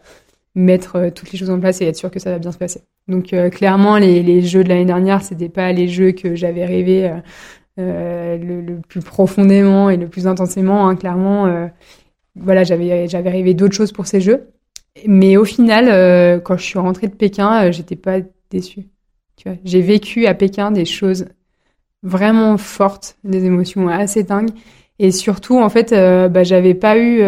mettre euh, toutes les choses en place et être sûr que ça va bien se passer. Donc euh, clairement, les, les jeux de l'année dernière, c'était pas les jeux que j'avais rêvé euh, le, le, plus profondément et le plus intensément. Hein, clairement, voilà, j'avais j'avais rêvé d'autres choses pour ces jeux. Mais au final, euh, quand je suis rentrée de Pékin, euh, j'étais pas déçue. Tu vois, j'ai vécu à Pékin des choses vraiment fortes, des émotions assez dingues. Et surtout, en fait, euh, bah, j'avais pas eu,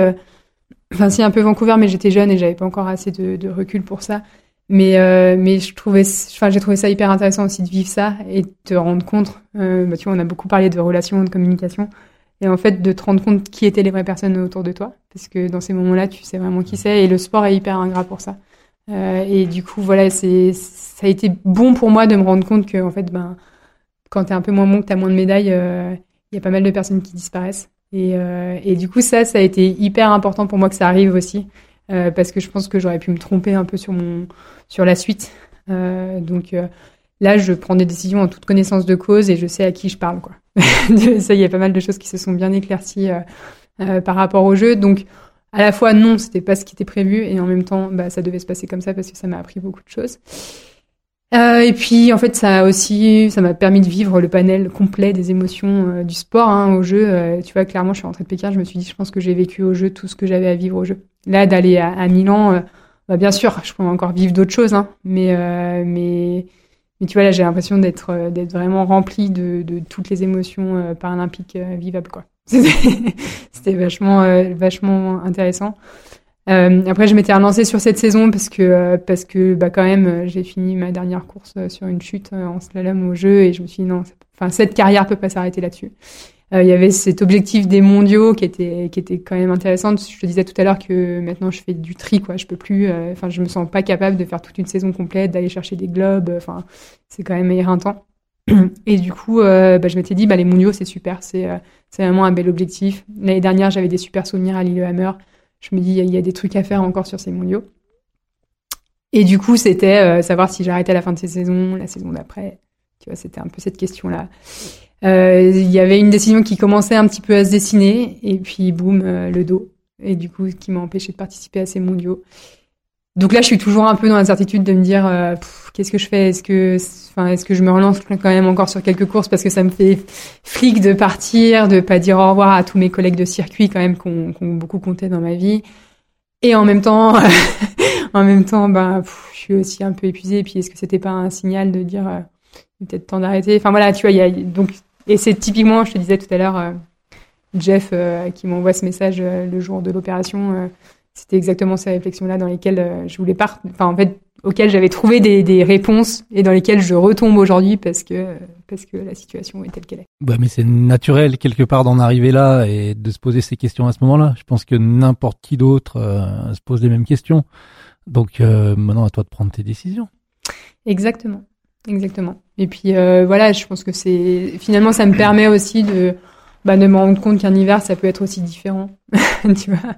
enfin si un peu Vancouver, mais j'étais jeune et j'avais pas encore assez de, recul pour ça. Mais mais je trouvais, enfin j'ai trouvé ça hyper intéressant aussi de vivre ça et de te rendre compte. Bah, tu vois, on a beaucoup parlé de relations, de communication et en fait de te rendre compte qui étaient les vraies personnes autour de toi. Parce que dans ces moments-là tu sais vraiment qui c'est. Et le sport est hyper ingrat pour ça. Euh, et du coup voilà c'est ça a été bon pour moi de me rendre compte que en fait ben quand t'es un peu moins bon que t'as moins de médailles il euh, y a pas mal de personnes qui disparaissent. Et, euh, et du coup ça ça a été hyper important pour moi que ça arrive aussi. Parce que je pense que j'aurais pu me tromper un peu sur mon sur la suite. Donc là je prends des décisions en toute connaissance de cause et je sais à qui je parle quoi ça, il y a pas mal de choses qui se sont bien éclaircies euh, euh, par rapport au jeu. Donc, à la fois, non, c'était pas ce qui était prévu, et en même temps, bah, ça devait se passer comme ça parce que ça m'a appris beaucoup de choses. Euh, et puis en fait ça a aussi ça m'a permis de vivre le panel complet des émotions du sport hein, au jeu. Tu vois clairement je suis rentrée de Pékin, je me suis dit je pense que j'ai vécu au jeu tout ce que j'avais à vivre au jeu. Là d'aller à, à, Milan, bah, bien sûr je pourrais encore vivre d'autres choses, hein, mais mais mais tu vois là j'ai l'impression d'être d'être vraiment remplie de, de toutes les émotions paralympiques vivables quoi. C'était vachement vachement intéressant. Euh, après, je m'étais relancée sur cette saison parce que euh, parce que bah quand même euh, j'ai fini ma dernière course sur une chute en slalom au jeu et je me suis dit non, enfin cette carrière peut pas s'arrêter là-dessus. Il y avait cet objectif des mondiaux qui était qui était quand même intéressant. Je te disais tout à l'heure que maintenant je fais du tri quoi. Je peux plus, enfin je me sens pas capable de faire toute une saison complète, d'aller chercher des globes. Enfin c'est quand même éreintant. Et du coup, bah, je m'étais dit, bah, les mondiaux, c'est super, c'est c'est vraiment un bel objectif. L'année dernière, j'avais des super souvenirs à Lillehammer je me dis, il y, a des trucs à faire encore sur ces mondiaux. Et du coup, c'était euh, savoir si j'arrêtais à la fin de ces saisons, la saison d'après. Tu vois, c'était un peu cette question-là. Euh, il y avait une décision qui commençait un petit peu à se dessiner, et puis boum, euh, le dos. Et du coup, qui m'a empêché de participer à ces mondiaux. Donc là, je suis toujours un peu dans l'incertitude de me dire euh, qu'est-ce que je fais? Est-ce que, enfin, est-ce que je me relance quand même encore sur quelques courses? Parce que ça me fait flic de partir, de pas dire au revoir à tous mes collègues de circuit quand même qui ont, beaucoup compté dans ma vie. Et en même temps, en même temps, ben, je suis aussi un peu épuisée. Et puis, est-ce que c'était pas un signal de dire euh, peut-être temps d'arrêter? Enfin voilà, tu vois, il y a donc et c'est typiquement, je te disais tout à l'heure, euh, Jeff qui m'envoie ce message le jour de l'opération c'était exactement ces réflexions-là dans lesquelles euh, je voulais pas, enfin en fait, auxquelles j'avais trouvé des, des, réponses et dans lesquelles je retombe aujourd'hui parce que parce que la situation est telle qu'elle est. Bah mais c'est naturel quelque part d'en arriver là et de se poser ces questions à ce moment-là. Je pense que n'importe qui d'autre euh, se pose les mêmes questions. Donc euh, maintenant à toi de prendre tes décisions. Exactement, exactement. Et puis voilà, je pense que c'est finalement ça me permet aussi de bah, de me rendre compte qu'un hiver, ça peut être aussi différent. tu vois,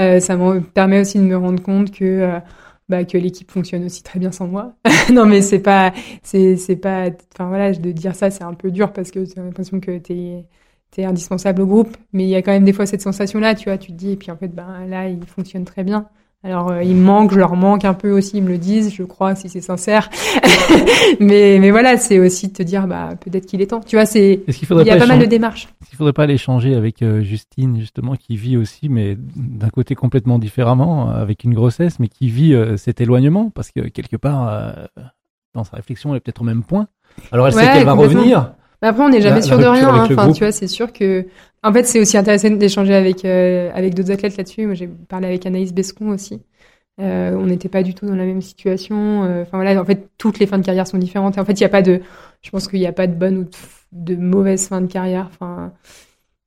euh, ça me permet aussi de me rendre compte que euh, bah, que l'équipe fonctionne aussi très bien sans moi. non, mais c'est pas, c'est c'est pas, enfin voilà, de dire ça, c'est un peu dur parce que j'ai l'impression que t'es t'es indispensable au groupe, mais il y a quand même des fois cette sensation-là, tu vois, tu te dis, et puis en fait, ben là, il fonctionne très bien. Alors euh, il me manque, je leur manque un peu aussi, ils me le disent, je crois si c'est sincère. mais mais voilà, c'est aussi de te dire bah peut-être qu'il est temps. Tu vois, c'est il y a pas, mal de démarches. Est-ce qu'il faudrait pas aller changer avec euh, Justine justement qui vit aussi mais d'un côté complètement différemment avec une grossesse mais qui vit euh, cet éloignement? Parce que quelque part dans sa réflexion elle est peut-être au même point. Alors elle sait qu'elle va revenir. Mais après on n'est jamais sûr de rien. Hein. Enfin tu vois, c'est sûr que en fait, c'est aussi intéressant d'échanger avec euh, avec d'autres athlètes là-dessus. Moi, j'ai parlé avec Anaïs Bescon aussi. Euh, on n'était pas du tout dans la même situation. Euh, enfin voilà, en fait, toutes les fins de carrière sont différentes. Et en fait, il n'y a pas de, je pense qu'il n'y a pas de bonne ou de, de mauvaise fin de carrière. Enfin,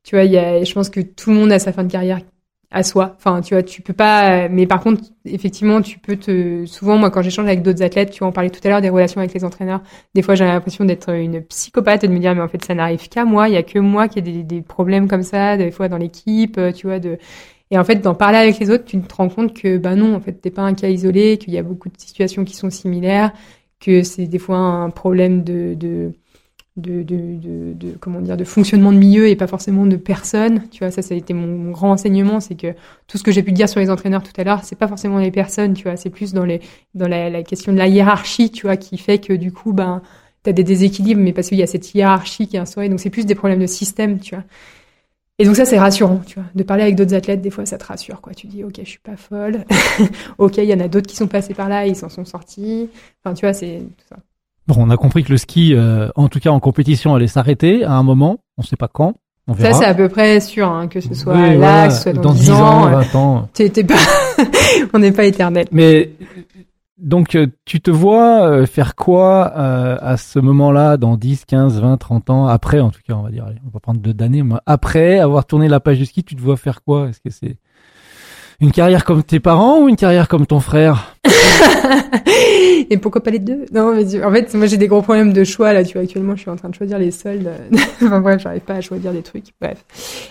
tu vois, y a, je pense que tout le monde a sa fin de carrière à soi. Enfin, tu vois, tu peux pas. Mais par contre, effectivement, tu peux te. Souvent, moi, quand j'échange avec d'autres athlètes, tu vois, on parlait tout à l'heure des relations avec les entraîneurs. Des fois, j'ai l'impression d'être une psychopathe et de me dire, mais en fait, ça n'arrive qu'à moi. Il y a que moi qui ai des, des problèmes comme ça, des fois dans l'équipe, euh, tu vois. De et en fait, d'en parler avec les autres, tu te rends compte que, bah non, en fait, t'es pas un cas isolé, qu'il y a beaucoup de situations qui sont similaires, que c'est des fois un problème de, de de, comment dire de fonctionnement de milieu et pas forcément de personnes. Tu vois ça ça a été mon, grand enseignement c'est que tout ce que j'ai pu dire sur les entraîneurs tout à l'heure c'est pas forcément les personnes tu vois. C'est plus dans les dans la, la, question de la hiérarchie tu vois qui fait que du coup ben t'as des déséquilibres mais parce qu'il y a cette hiérarchie qui est instaurée. Donc c'est plus des problèmes de système tu vois. Et donc ça c'est rassurant tu vois. De parler avec d'autres athlètes des fois ça te rassure quoi. Tu dis ok je suis pas folle. Ok il y en a d'autres qui sont passés par là et ils s'en sont sortis. Enfin tu vois c'est tout ça Bon, on a compris que le ski, euh, en tout cas en compétition, allait s'arrêter à un moment. On ne sait pas quand. On verra. Ça, c'est à peu près sûr, hein, que ce soit là, que ce soit dans, 10 ans, 20 ans. pas, on n'est pas éternel. Mais donc, euh, tu te vois euh, faire quoi à ce moment-là, dans 10, 15, 20, 30 ans, après, en tout cas, on va dire, on va prendre deux d'années, après avoir tourné la page du ski, tu te vois faire quoi? Est-ce que c'est une carrière comme tes parents ou une carrière comme ton frère Et pourquoi pas les deux? Non, mais en fait, moi j'ai des gros problèmes de choix là. Tu vois, actuellement, je suis en train de choisir les soldes. enfin bref, j'arrive pas à choisir des trucs. Bref.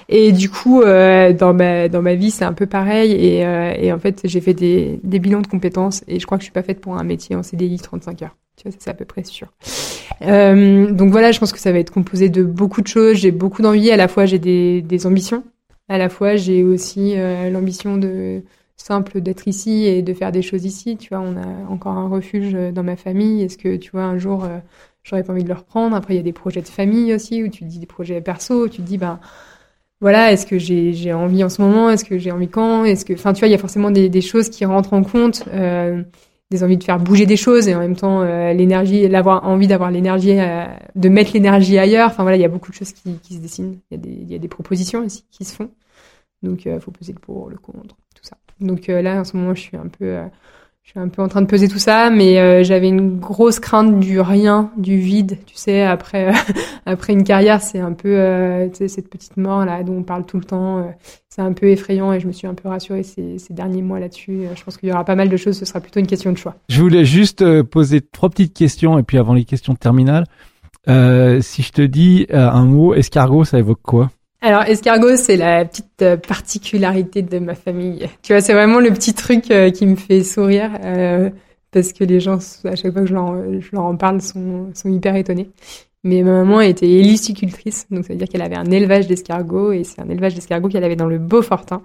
Et du coup, euh, dans ma dans ma vie, c'est un peu pareil. Et, euh, et en fait, j'ai fait des des bilans de compétences et je crois que je suis pas faite pour un métier en CDI 35 heures. Tu vois, c'est à peu près sûr. Euh, donc voilà, je pense que ça va être composé de beaucoup de choses. J'ai beaucoup d'envie. À la fois, j'ai des des ambitions à la fois, j'ai aussi euh, l'ambition de simple d'être ici et de faire des choses ici. Tu vois, on a encore un refuge dans ma famille. Est-ce que, tu vois, un jour, j'aurais pas envie de le reprendre? Après, il y a des projets de famille aussi, où tu dis des projets perso, où tu te dis, ben, voilà, est-ce que j'ai envie en ce moment? Est-ce que j'ai envie quand? Est-ce que, enfin, tu vois, il y a forcément des, des, choses qui rentrent en compte, euh, des envies de faire bouger des choses et en même temps euh, l'énergie, l'avoir envie d'avoir l'énergie, euh, de mettre l'énergie ailleurs. Enfin voilà, il y a beaucoup de choses qui, qui se dessinent. Il y a des, y a des propositions aussi qui se font. Donc, il faut peser le pour, le contre, tout ça. Donc là, en ce moment, je suis un peu je suis un peu en train de peser tout ça, mais euh, j'avais une grosse crainte du rien, du vide. Tu sais, après après une carrière, c'est un peu euh, cette petite mort là dont on parle tout le temps. Euh, c'est un peu effrayant et je me suis un peu rassurée ces, ces derniers mois là-dessus. je pense qu'il y aura pas mal de choses. Ce sera plutôt une question de choix. Je voulais juste poser trois petites questions et puis avant les questions terminales, si je te dis un mot escargot, ça évoque quoi? Alors, escargot, c'est la petite euh, particularité de ma famille. Tu vois, c'est vraiment le petit truc euh, qui me fait sourire euh, parce que les gens, à chaque fois que je leur, je leur en parle, sont, sont hyper étonnés. Mais ma maman était hélicicultrice, donc ça veut dire qu'elle avait un élevage d'escargots et c'est un élevage d'escargots qu'elle avait dans le Beaufortin.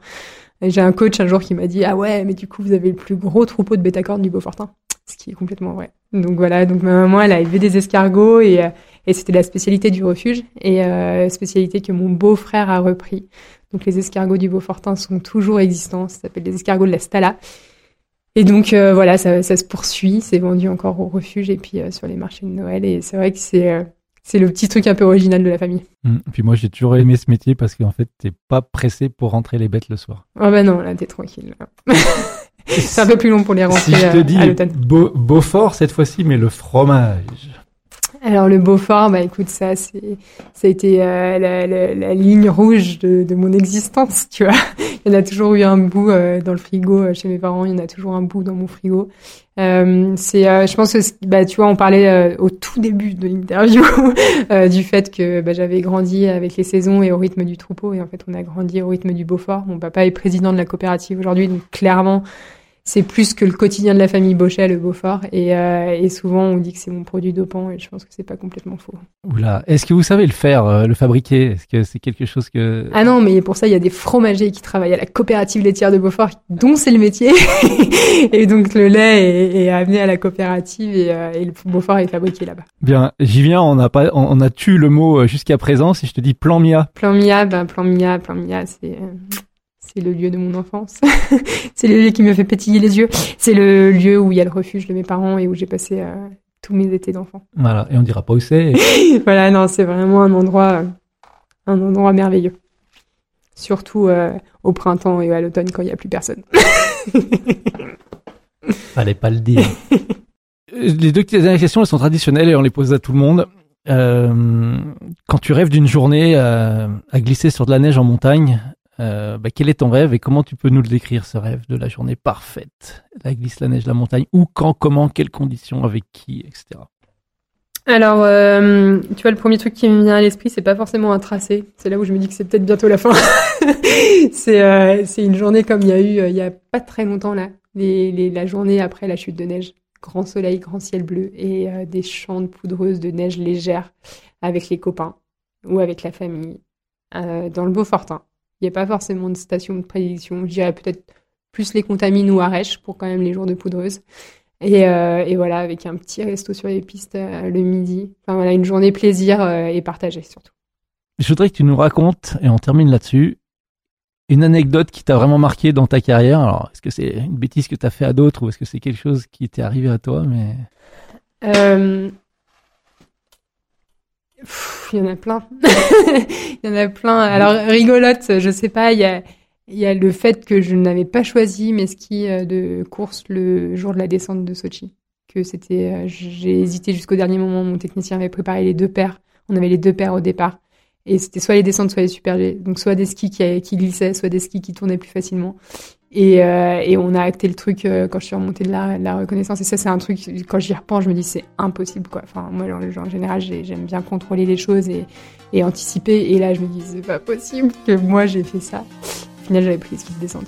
J'ai un coach un jour qui m'a dit ah ouais mais du coup vous avez le plus gros troupeau de bétacornes du Beaufortin, ce qui est complètement vrai. Donc voilà donc ma maman elle a élevé des escargots et et c'était la spécialité du refuge et euh, spécialité que mon beau-frère a repris. Donc les escargots du Beaufortin sont toujours existants. Ça s'appelle les escargots de la Stala. Et donc euh, voilà, ça, ça, se poursuit. C'est vendu encore au refuge et puis euh, sur les marchés de Noël. Et c'est vrai que c'est c'est le petit truc un peu original de la famille. Mmh. Puis moi, j'ai toujours aimé ce métier parce qu'en fait, t'es pas pressé pour rentrer les bêtes le soir. Ah oh bah non, là, t'es tranquille. c'est un peu plus long pour les rentrer si je te dis Beaufort cette fois-ci, mais le fromage. Alors le Beaufort, bah écoute, ça c'est ça a été euh, la, la, la, ligne rouge de, de, mon existence, tu vois. Il y en a toujours eu un bout euh, dans le frigo euh, chez mes parents, il y en a toujours un bout dans mon frigo. c'est, je pense que bah tu vois, on parlait au tout début de l'interview du fait que bah, j'avais grandi avec les saisons et au rythme du troupeau, et en fait on a grandi au rythme du Beaufort. Mon papa est président de la coopérative aujourd'hui, donc clairement c'est plus que le quotidien de la famille Bochet, le Beaufort. Et, euh, et souvent, on dit que c'est mon produit dopant, et je pense que c'est pas complètement faux. Oula, est-ce que vous savez le faire, euh, le fabriquer? Est-ce que c'est quelque chose que... Ah non, mais pour ça, il y a des fromagers qui travaillent à la coopérative laitière de Beaufort, dont c'est le métier. et donc, le lait est, amené à la coopérative et, euh, et le Beaufort est fabriqué là-bas. Bien, j'y viens, on a pas, on a tué le mot jusqu'à présent. Si je te dis plan Mia. Plan Mia, ben, plan Mia, plan Mia, c'est c'est le lieu de mon enfance. c'est le lieu qui me fait pétiller les yeux. C'est le lieu où il y a le refuge de mes parents et où j'ai passé euh, tous mes étés d'enfant. Voilà, et on dira pas où c'est. voilà, non, c'est vraiment un endroit, un endroit merveilleux. Surtout euh, au printemps et à l'automne quand il n'y a plus personne. Fallait pas le dire. les deux dernières questions, elles sont traditionnelles et on les pose à tout le monde. Euh, quand tu rêves d'une journée à glisser sur de la neige en montagne, euh, bah, quel est ton rêve et comment tu peux nous le décrire, ce rêve de la journée parfaite La glisse, la neige, la montagne Où, quand, comment, quelles conditions, avec qui, etc. Alors, euh, tu vois, le premier truc qui me vient à l'esprit, c'est pas forcément un tracé. C'est là où je me dis que c'est peut-être bientôt la fin. c'est euh, une journée comme il y a eu il y a pas très longtemps là, la journée après la chute de neige. Grand soleil, grand ciel bleu et des champs de poudreuse de neige légère avec les copains ou avec la famille dans le Beaufortin. Il n'y a pas forcément de station de prédiction. Je dirais peut-être plus les contamines ou Arèche pour quand même les jours de poudreuse. Et, euh, et voilà, avec un petit resto sur les pistes euh, le midi. Enfin voilà, une journée plaisir euh, et partagée surtout. Je voudrais que tu nous racontes, et on termine là-dessus, une anecdote qui t'a vraiment marqué dans ta carrière. Alors, est-ce que c'est une bêtise que tu as fait à d'autres ou est-ce que c'est quelque chose qui t'est arrivé à toi mais... il y en a plein. il y en a plein. Alors rigolote, je sais pas, il y a il y a le fait que je n'avais pas choisi mes skis euh, de course le jour de la descente de Sochi. Que c'était, euh, j'ai hésité jusqu'au dernier moment. Mon technicien avait préparé les deux paires. On avait les deux paires au départ. Et c'était soit les descentes, soit les super G. Donc soit des skis qui, qui glissaient, soit des skis qui tournaient plus facilement. Et, euh, et on a acté le truc euh, quand je suis remontée de la, la reconnaissance. Et ça, c'est un truc, quand j'y repense, je me dis c'est impossible quoi. Enfin, moi, en, général, j'aime bien contrôler les choses et, anticiper. Et là, je me dis c'est pas possible que moi j'ai fait ça. Au final, j'avais pris les skis de descente.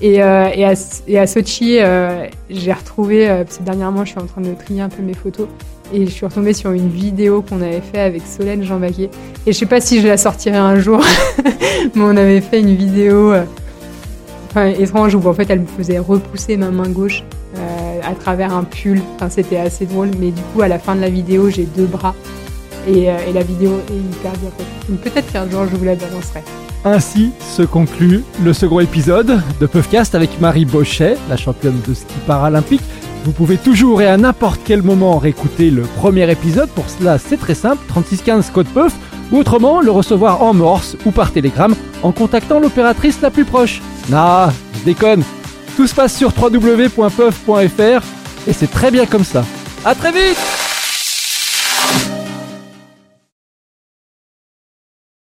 Et, euh, et, à, et à Sochi, euh, j'ai retrouvé, euh, parce que dernièrement, je suis en train de trier un peu mes photos et je suis retombée sur une vidéo qu'on avait fait avec Solène Jean Baquet. Et je sais pas si je la sortirai un jour, mais on avait fait une vidéo. Enfin, étrange où en fait elle me faisait repousser ma main gauche euh, à travers un pull. Enfin, c'était assez drôle, mais du coup à la fin de la vidéo j'ai deux bras et, euh, la vidéo est hyper bien faite. Peut-être qu'un jour je vous la balancerai. Ainsi se conclut le second épisode de Puffcast avec Marie Bochet, la championne de ski paralympique. Vous pouvez toujours et à n'importe quel moment réécouter le premier épisode. Pour cela, c'est très simple 3615 code Puff ou autrement le recevoir en morse ou par télégramme en contactant l'opératrice la plus proche. Nah, je déconne. Tout se passe sur www.puff.fr et c'est très bien comme ça. À très vite